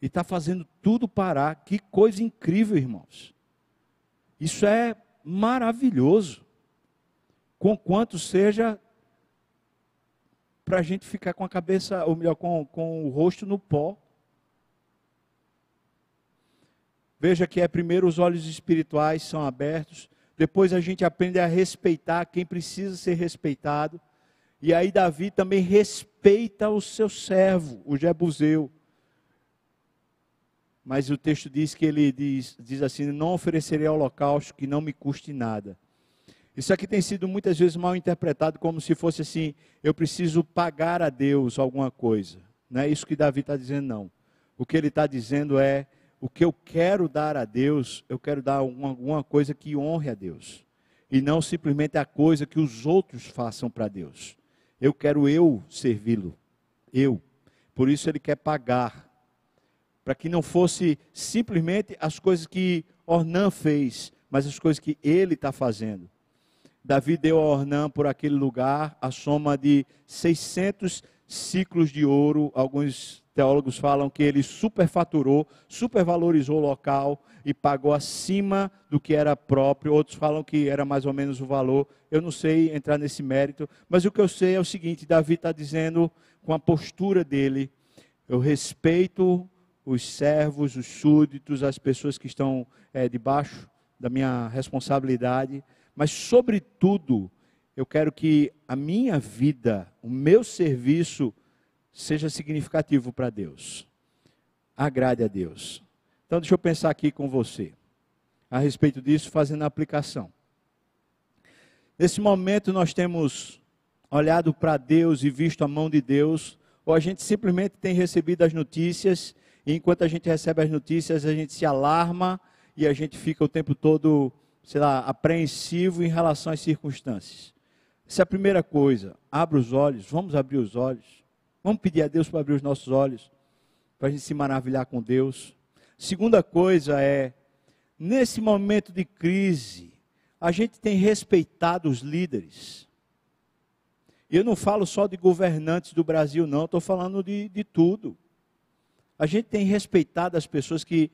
e está fazendo tudo parar. Que coisa incrível, irmãos. Isso é maravilhoso. Com quanto seja para a gente ficar com a cabeça, ou melhor, com, com o rosto no pó. Veja que é primeiro os olhos espirituais são abertos, depois a gente aprende a respeitar quem precisa ser respeitado. E aí Davi também respeita o seu servo, o Jebuseu. Mas o texto diz que ele diz, diz assim: Não oferecerei holocausto que não me custe nada. Isso aqui tem sido muitas vezes mal interpretado como se fosse assim: eu preciso pagar a Deus alguma coisa. Não é isso que Davi está dizendo, não. O que ele está dizendo é: o que eu quero dar a Deus, eu quero dar alguma, alguma coisa que honre a Deus. E não simplesmente a coisa que os outros façam para Deus. Eu quero eu servi-lo. Eu. Por isso ele quer pagar. Para que não fosse simplesmente as coisas que Ornã fez, mas as coisas que ele está fazendo. Davi deu a Ornã por aquele lugar a soma de 600 ciclos de ouro. Alguns teólogos falam que ele superfaturou, supervalorizou o local e pagou acima do que era próprio. Outros falam que era mais ou menos o valor. Eu não sei entrar nesse mérito, mas o que eu sei é o seguinte: Davi está dizendo com a postura dele, eu respeito os servos, os súditos, as pessoas que estão é, debaixo da minha responsabilidade, mas sobretudo eu quero que a minha vida, o meu serviço seja significativo para Deus. Agrade a Deus. Então, deixa eu pensar aqui com você, a respeito disso, fazendo a aplicação. Nesse momento, nós temos olhado para Deus e visto a mão de Deus, ou a gente simplesmente tem recebido as notícias, e enquanto a gente recebe as notícias, a gente se alarma e a gente fica o tempo todo, sei lá, apreensivo em relação às circunstâncias. Essa é a primeira coisa. Abra os olhos, vamos abrir os olhos. Vamos pedir a Deus para abrir os nossos olhos, para a gente se maravilhar com Deus. Segunda coisa é, nesse momento de crise, a gente tem respeitado os líderes. Eu não falo só de governantes do Brasil, não, estou falando de, de tudo. A gente tem respeitado as pessoas que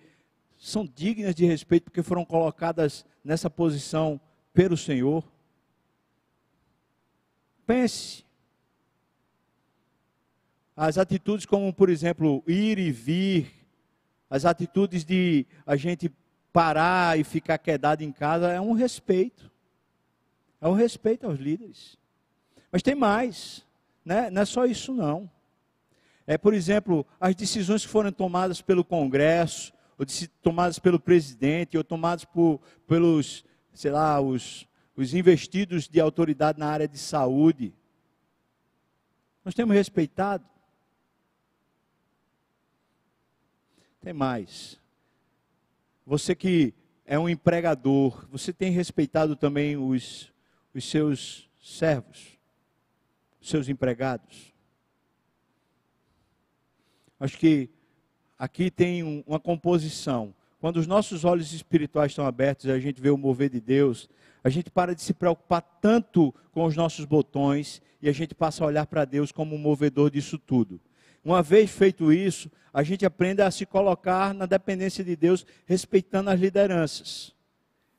são dignas de respeito porque foram colocadas nessa posição pelo Senhor. Pense, as atitudes como, por exemplo, ir e vir, as atitudes de a gente parar e ficar quedado em casa, é um respeito. É um respeito aos líderes. Mas tem mais, né? não é só isso não. É, por exemplo, as decisões que foram tomadas pelo Congresso, ou tomadas pelo presidente, ou tomadas por, pelos, sei lá, os, os investidos de autoridade na área de saúde. Nós temos respeitado. Tem mais. Você que é um empregador, você tem respeitado também os, os seus servos, os seus empregados? Acho que aqui tem um, uma composição. Quando os nossos olhos espirituais estão abertos e a gente vê o mover de Deus, a gente para de se preocupar tanto com os nossos botões e a gente passa a olhar para Deus como o movedor disso tudo. Uma vez feito isso, a gente aprende a se colocar na dependência de Deus, respeitando as lideranças.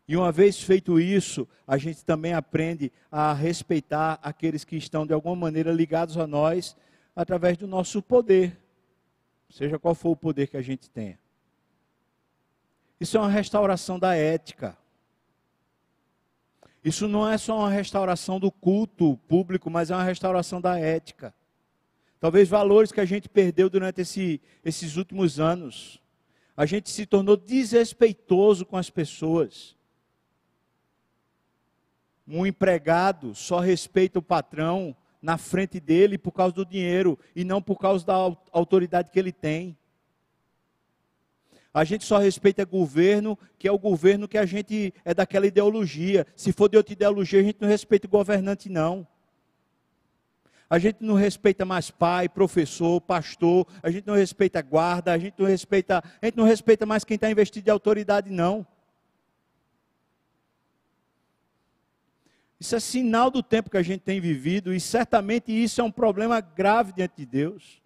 E uma vez feito isso, a gente também aprende a respeitar aqueles que estão de alguma maneira ligados a nós através do nosso poder, seja qual for o poder que a gente tenha. Isso é uma restauração da ética. Isso não é só uma restauração do culto público, mas é uma restauração da ética. Talvez valores que a gente perdeu durante esse, esses últimos anos. A gente se tornou desrespeitoso com as pessoas. Um empregado só respeita o patrão na frente dele por causa do dinheiro e não por causa da autoridade que ele tem. A gente só respeita governo, que é o governo que a gente é daquela ideologia. Se for de outra ideologia, a gente não respeita o governante, não. A gente não respeita mais pai, professor, pastor, a gente não respeita guarda, a gente não respeita, a gente não respeita mais quem está investido de autoridade, não. Isso é sinal do tempo que a gente tem vivido, e certamente isso é um problema grave diante de Deus.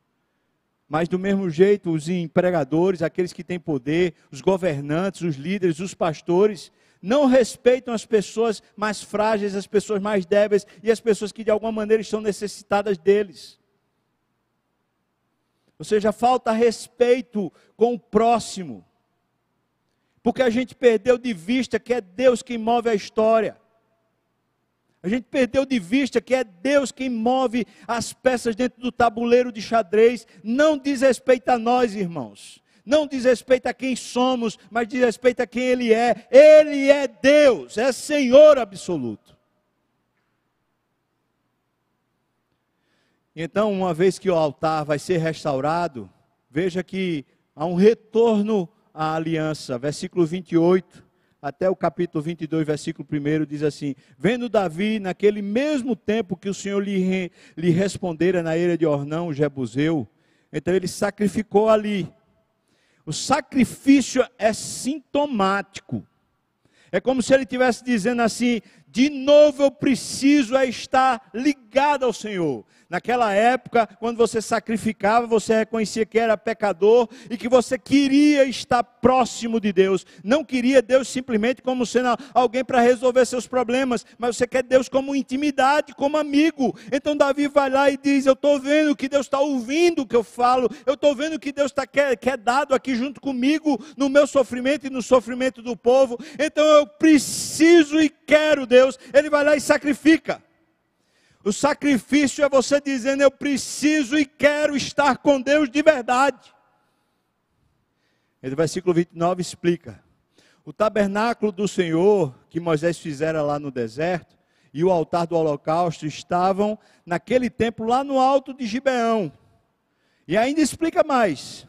Mas do mesmo jeito, os empregadores, aqueles que têm poder, os governantes, os líderes, os pastores, não respeitam as pessoas mais frágeis, as pessoas mais débeis e as pessoas que de alguma maneira estão necessitadas deles. Ou seja, falta respeito com o próximo. Porque a gente perdeu de vista que é Deus quem move a história. A gente perdeu de vista que é Deus quem move as peças dentro do tabuleiro de xadrez. Não diz respeito a nós, irmãos não diz respeito a quem somos, mas diz respeito a quem Ele é. Ele é Deus, é Senhor absoluto. Então, uma vez que o altar vai ser restaurado, veja que há um retorno à aliança. Versículo 28 até o capítulo 22, versículo 1 diz assim: Vendo Davi, naquele mesmo tempo que o Senhor lhe, lhe respondera na eira de Ornão, Jebuseu, Então ele sacrificou ali. O sacrifício é sintomático. É como se ele estivesse dizendo assim: de novo eu preciso é estar ligado ao Senhor. Naquela época, quando você sacrificava, você reconhecia que era pecador e que você queria estar próximo de Deus. Não queria Deus simplesmente como sendo alguém para resolver seus problemas, mas você quer Deus como intimidade, como amigo. Então Davi vai lá e diz: Eu estou vendo que Deus está ouvindo o que eu falo, eu estou vendo que Deus está quer, quer dado aqui junto comigo no meu sofrimento e no sofrimento do povo. Então eu preciso e quero Deus. Ele vai lá e sacrifica. O sacrifício é você dizendo: Eu preciso e quero estar com Deus de verdade. E o versículo 29 explica: O tabernáculo do Senhor, que Moisés fizera lá no deserto, e o altar do holocausto estavam naquele templo lá no alto de Gibeão. E ainda explica mais: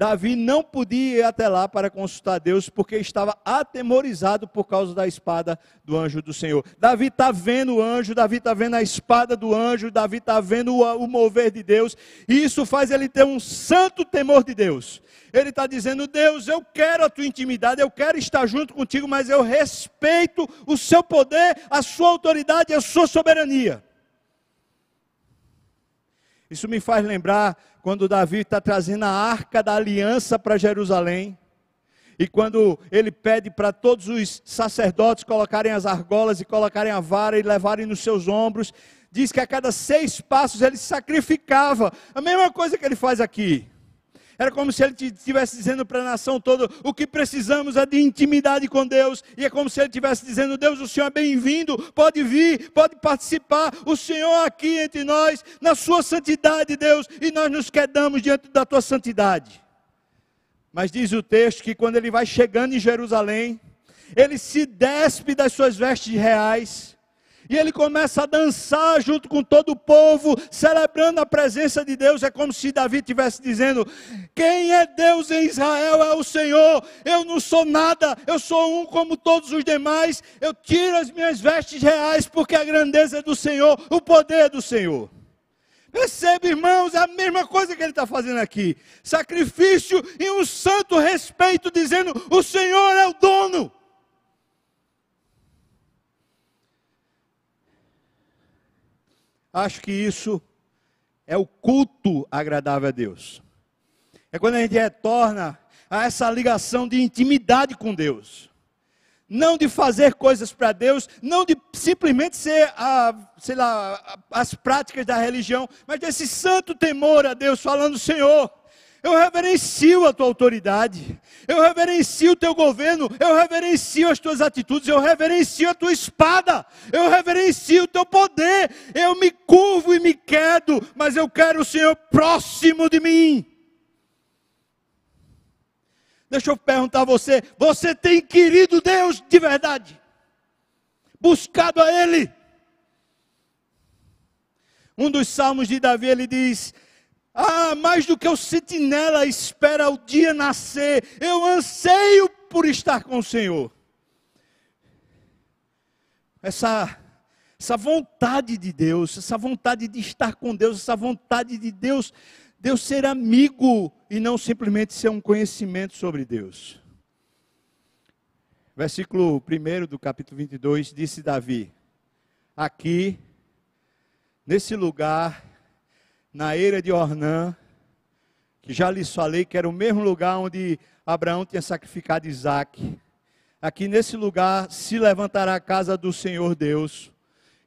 Davi não podia ir até lá para consultar Deus, porque estava atemorizado por causa da espada do anjo do Senhor. Davi está vendo o anjo, Davi está vendo a espada do anjo, Davi está vendo o, mover de Deus, e isso faz ele ter um santo temor de Deus. Ele está dizendo: Deus, eu quero a tua intimidade, eu quero estar junto contigo, mas eu respeito o seu poder, a sua autoridade a sua soberania. Isso me faz lembrar quando Davi está trazendo a arca da aliança para Jerusalém. E quando ele pede para todos os sacerdotes colocarem as argolas e colocarem a vara e levarem nos seus ombros, diz que a cada seis passos ele sacrificava. A mesma coisa que ele faz aqui. Era como se ele estivesse dizendo para a nação toda: o que precisamos é de intimidade com Deus. E é como se ele estivesse dizendo: Deus, o Senhor é bem-vindo, pode vir, pode participar. O Senhor aqui entre nós, na sua santidade, Deus, e nós nos quedamos diante da tua santidade. Mas diz o texto que quando ele vai chegando em Jerusalém, ele se despe das suas vestes reais e ele começa a dançar junto com todo o povo, celebrando a presença de Deus. É como se Davi estivesse dizendo: Quem é Deus em Israel é o Senhor. Eu não sou nada, eu sou um como todos os demais. Eu tiro as minhas vestes reais, porque a grandeza é do Senhor, o poder é do Senhor. Percebe, irmãos, é a mesma coisa que ele está fazendo aqui: sacrifício e um santo respeito, dizendo: O Senhor é o dono. Acho que isso é o culto agradável a Deus. É quando a gente retorna a essa ligação de intimidade com Deus. Não de fazer coisas para Deus, não de simplesmente ser, a, sei lá, as práticas da religião, mas desse santo temor a Deus, falando: Senhor, eu reverencio a tua autoridade, eu reverencio o teu governo, eu reverencio as tuas atitudes, eu reverencio a tua espada, eu reverencio o teu poder, eu me curvo e me quedo, mas eu quero o Senhor próximo de mim. Deixa eu perguntar a você: você tem querido Deus de verdade? Buscado a Ele? Um dos salmos de Davi ele diz: ah, mais do que o sentinela espera o dia nascer, eu anseio por estar com o Senhor. Essa, essa vontade de Deus, essa vontade de estar com Deus, essa vontade de Deus, Deus ser amigo e não simplesmente ser um conhecimento sobre Deus. Versículo 1 do capítulo 22, disse Davi: Aqui, nesse lugar, na eira de Ornã, que já lhes falei que era o mesmo lugar onde Abraão tinha sacrificado Isaac. Aqui nesse lugar se levantará a casa do Senhor Deus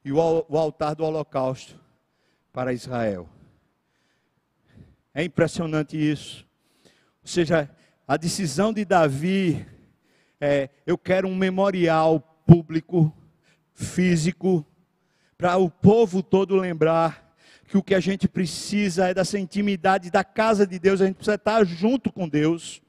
e o, altar do holocausto para Israel. É impressionante isso. Ou seja, a decisão de Davi é: eu quero um memorial público, físico, para o povo todo lembrar que o que a gente precisa é dessa intimidade da casa de Deus, a gente precisa estar junto com Deus.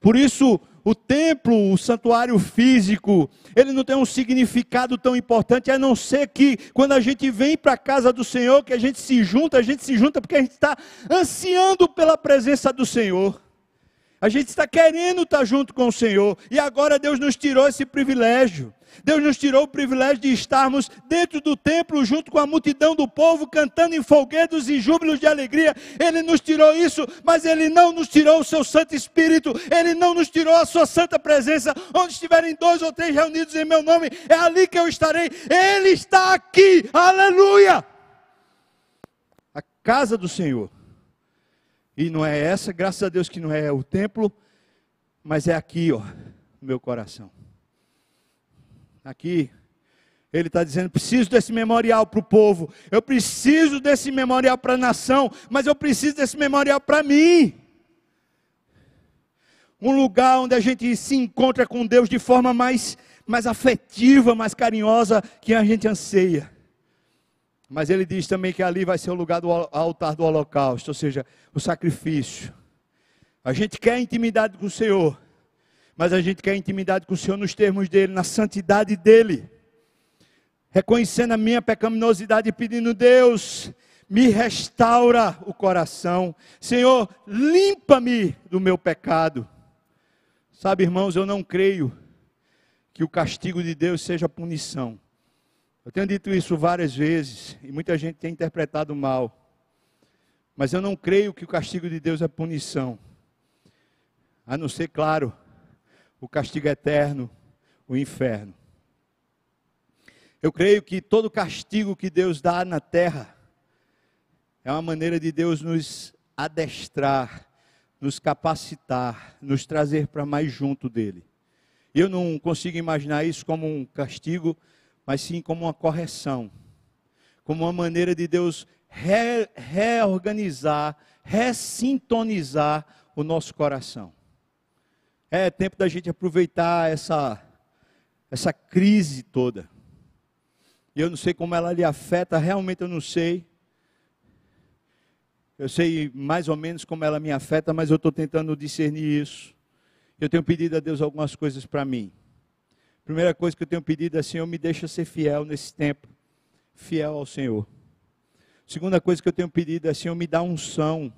Por isso, o templo, o santuário físico, ele não tem um significado tão importante, a não ser que quando a gente vem para a casa do Senhor, que a gente se junta, a gente se junta porque a gente está ansiando pela presença do Senhor. A gente está querendo estar junto com o Senhor. E agora Deus nos tirou esse privilégio. Deus nos tirou o privilégio de estarmos dentro do templo, junto com a multidão do povo, cantando em folguedos e júbilos de alegria. Ele nos tirou isso, mas Ele não nos tirou o seu Santo Espírito, Ele não nos tirou a sua santa presença. Onde estiverem dois ou três reunidos em meu nome, é ali que eu estarei. Ele está aqui, aleluia! A casa do Senhor. E não é essa, graças a Deus que não é o templo, mas é aqui, ó, meu coração. Aqui, ele está dizendo: preciso desse memorial para o povo, eu preciso desse memorial para a nação, mas eu preciso desse memorial para mim. Um lugar onde a gente se encontra com Deus de forma mais, mais afetiva, mais carinhosa que a gente anseia. Mas ele diz também que ali vai ser o lugar do altar do holocausto, ou seja, o sacrifício. A gente quer intimidade com o Senhor, mas a gente quer intimidade com o Senhor nos termos dele, na santidade dele. Reconhecendo a minha pecaminosidade e pedindo, Deus, me restaura o coração. Senhor, limpa-me do meu pecado. Sabe, irmãos, eu não creio que o castigo de Deus seja punição. Eu tenho dito isso várias vezes e muita gente tem interpretado mal. Mas eu não creio que o castigo de Deus é punição. A não ser, claro, o castigo eterno, o inferno. Eu creio que todo castigo que Deus dá na terra é uma maneira de Deus nos adestrar, nos capacitar, nos trazer para mais junto dele. Eu não consigo imaginar isso como um castigo, mas sim como uma correção, como uma maneira de Deus re reorganizar, ressintonizar o nosso coração. É tempo da gente aproveitar essa, essa crise toda. E eu não sei como ela lhe afeta, realmente eu não sei. Eu sei mais ou menos como ela me afeta, mas eu estou tentando discernir isso. Eu tenho pedido a Deus algumas coisas para mim. Primeira coisa que eu tenho pedido é, Senhor, me deixa ser fiel nesse tempo. Fiel ao Senhor. Segunda coisa que eu tenho pedido é, Senhor, me dá unção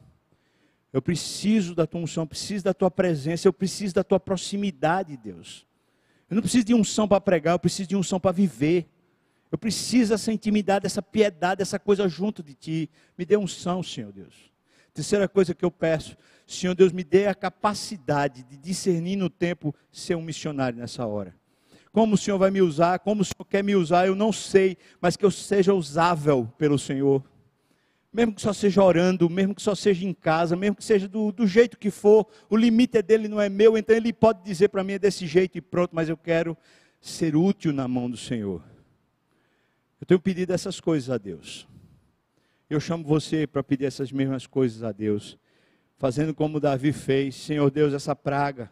eu preciso da tua unção, preciso da tua presença, eu preciso da tua proximidade, Deus. Eu não preciso de unção para pregar, eu preciso de unção para viver. Eu preciso dessa intimidade, dessa piedade, dessa coisa junto de ti. Me dê unção, Senhor Deus. Terceira coisa que eu peço, Senhor Deus, me dê a capacidade de discernir no tempo ser um missionário nessa hora. Como o Senhor vai me usar, como o Senhor quer me usar, eu não sei, mas que eu seja usável pelo Senhor mesmo que só seja orando, mesmo que só seja em casa, mesmo que seja do, do jeito que for, o limite é dele, não é meu, então ele pode dizer para mim é desse jeito e pronto, mas eu quero ser útil na mão do Senhor. Eu tenho pedido essas coisas a Deus. Eu chamo você para pedir essas mesmas coisas a Deus, fazendo como Davi fez, Senhor Deus, essa praga,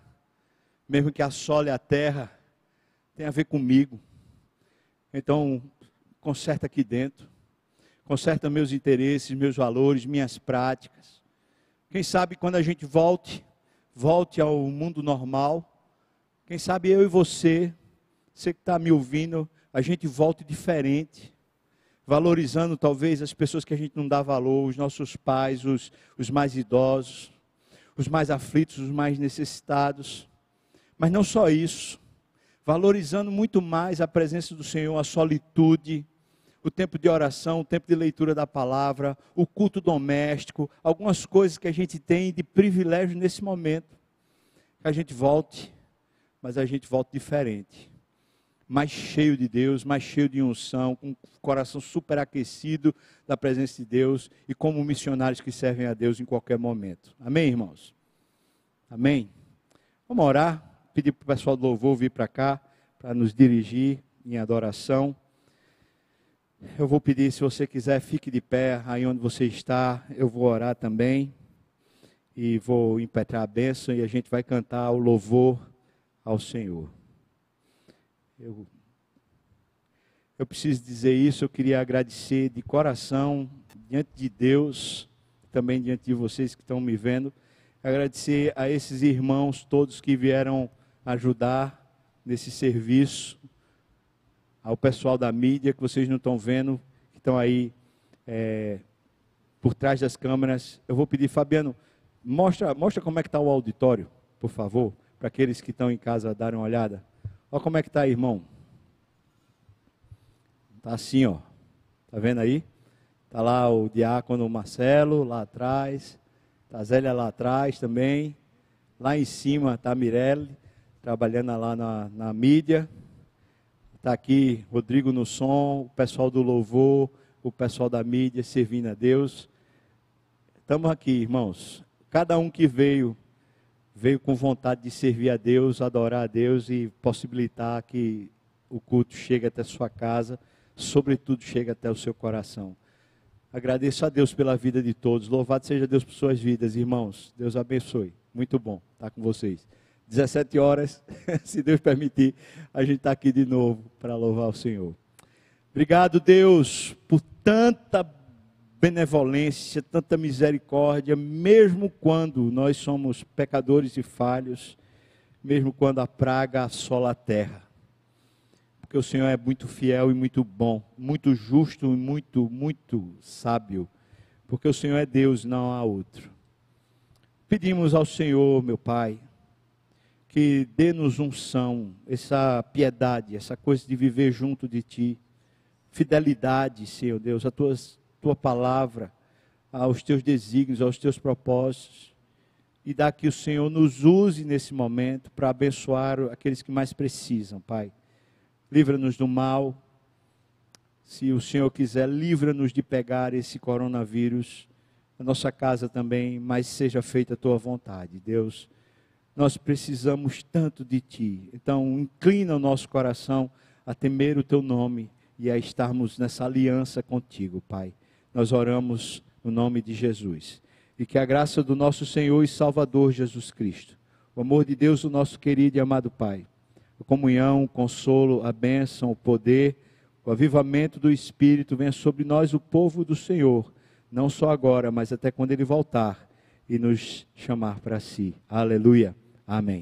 mesmo que assole a terra, tem a ver comigo. Então, conserta aqui dentro conserta meus interesses, meus valores, minhas práticas. Quem sabe quando a gente volte, volte ao mundo normal. Quem sabe eu e você, você que está me ouvindo, a gente volte diferente, valorizando talvez as pessoas que a gente não dá valor, os nossos pais, os, os mais idosos, os mais aflitos, os mais necessitados. Mas não só isso, valorizando muito mais a presença do Senhor, a solitude, o tempo de oração, o tempo de leitura da palavra, o culto doméstico, algumas coisas que a gente tem de privilégio nesse momento. Que a gente volte, mas a gente volte diferente. Mais cheio de Deus, mais cheio de unção, com o coração superaquecido da presença de Deus e como missionários que servem a Deus em qualquer momento. Amém, irmãos? Amém? Vamos orar, pedir para o pessoal do louvor vir para cá, para nos dirigir em adoração. Eu vou pedir, se você quiser, fique de pé aí onde você está. Eu vou orar também. E vou impetrar a bênção e a gente vai cantar o louvor ao Senhor. Eu, eu preciso dizer isso, eu queria agradecer de coração, diante de Deus, também diante de vocês que estão me vendo, agradecer a esses irmãos todos que vieram ajudar nesse serviço ao pessoal da mídia que vocês não estão vendo, que estão aí é, por trás das câmeras. Eu vou pedir, Fabiano, mostra, mostra como é que está o auditório. por favor, para aqueles que estão em casa darem uma olhada. Olha como é que está, irmão. Está assim, ó. Está vendo aí? Está lá o diácono Marcelo, lá atrás. Está a Zélia lá atrás também. Lá em cima está a Mirelle, trabalhando lá na, na mídia. Está aqui Rodrigo no som, o pessoal do louvor, o pessoal da mídia servindo a Deus. Estamos aqui, irmãos. Cada um que veio, veio com vontade de servir a Deus, adorar a Deus e possibilitar que o culto chegue até sua casa, sobretudo chegue até o seu coração. Agradeço a Deus pela vida de todos. Louvado seja Deus por suas vidas, irmãos. Deus abençoe. Muito bom estar com vocês. 17 horas, se Deus permitir, a gente está aqui de novo para louvar o Senhor. Obrigado, Deus, por tanta benevolência, tanta misericórdia, mesmo quando nós somos pecadores e falhos, mesmo quando a praga assola a terra. Porque o Senhor é muito fiel e muito bom, muito justo e muito, muito sábio. Porque o Senhor é Deus, não há outro. Pedimos ao Senhor, meu Pai, que dê-nos unção, essa piedade, essa coisa de viver junto de Ti, fidelidade, Senhor Deus, a tuas, Tua palavra, aos Teus desígnios, aos Teus propósitos, e dá que o Senhor nos use nesse momento para abençoar aqueles que mais precisam, Pai. Livra-nos do mal, se o Senhor quiser, livra-nos de pegar esse coronavírus, a nossa casa também, mas seja feita a Tua vontade, Deus nós precisamos tanto de Ti. Então, inclina o nosso coração a temer o Teu nome e a estarmos nessa aliança contigo, Pai. Nós oramos no nome de Jesus. E que a graça do nosso Senhor e Salvador Jesus Cristo, o amor de Deus, o nosso querido e amado Pai, a comunhão, o consolo, a bênção, o poder, o avivamento do Espírito venha sobre nós, o povo do Senhor, não só agora, mas até quando Ele voltar e nos chamar para si. Aleluia. Amém.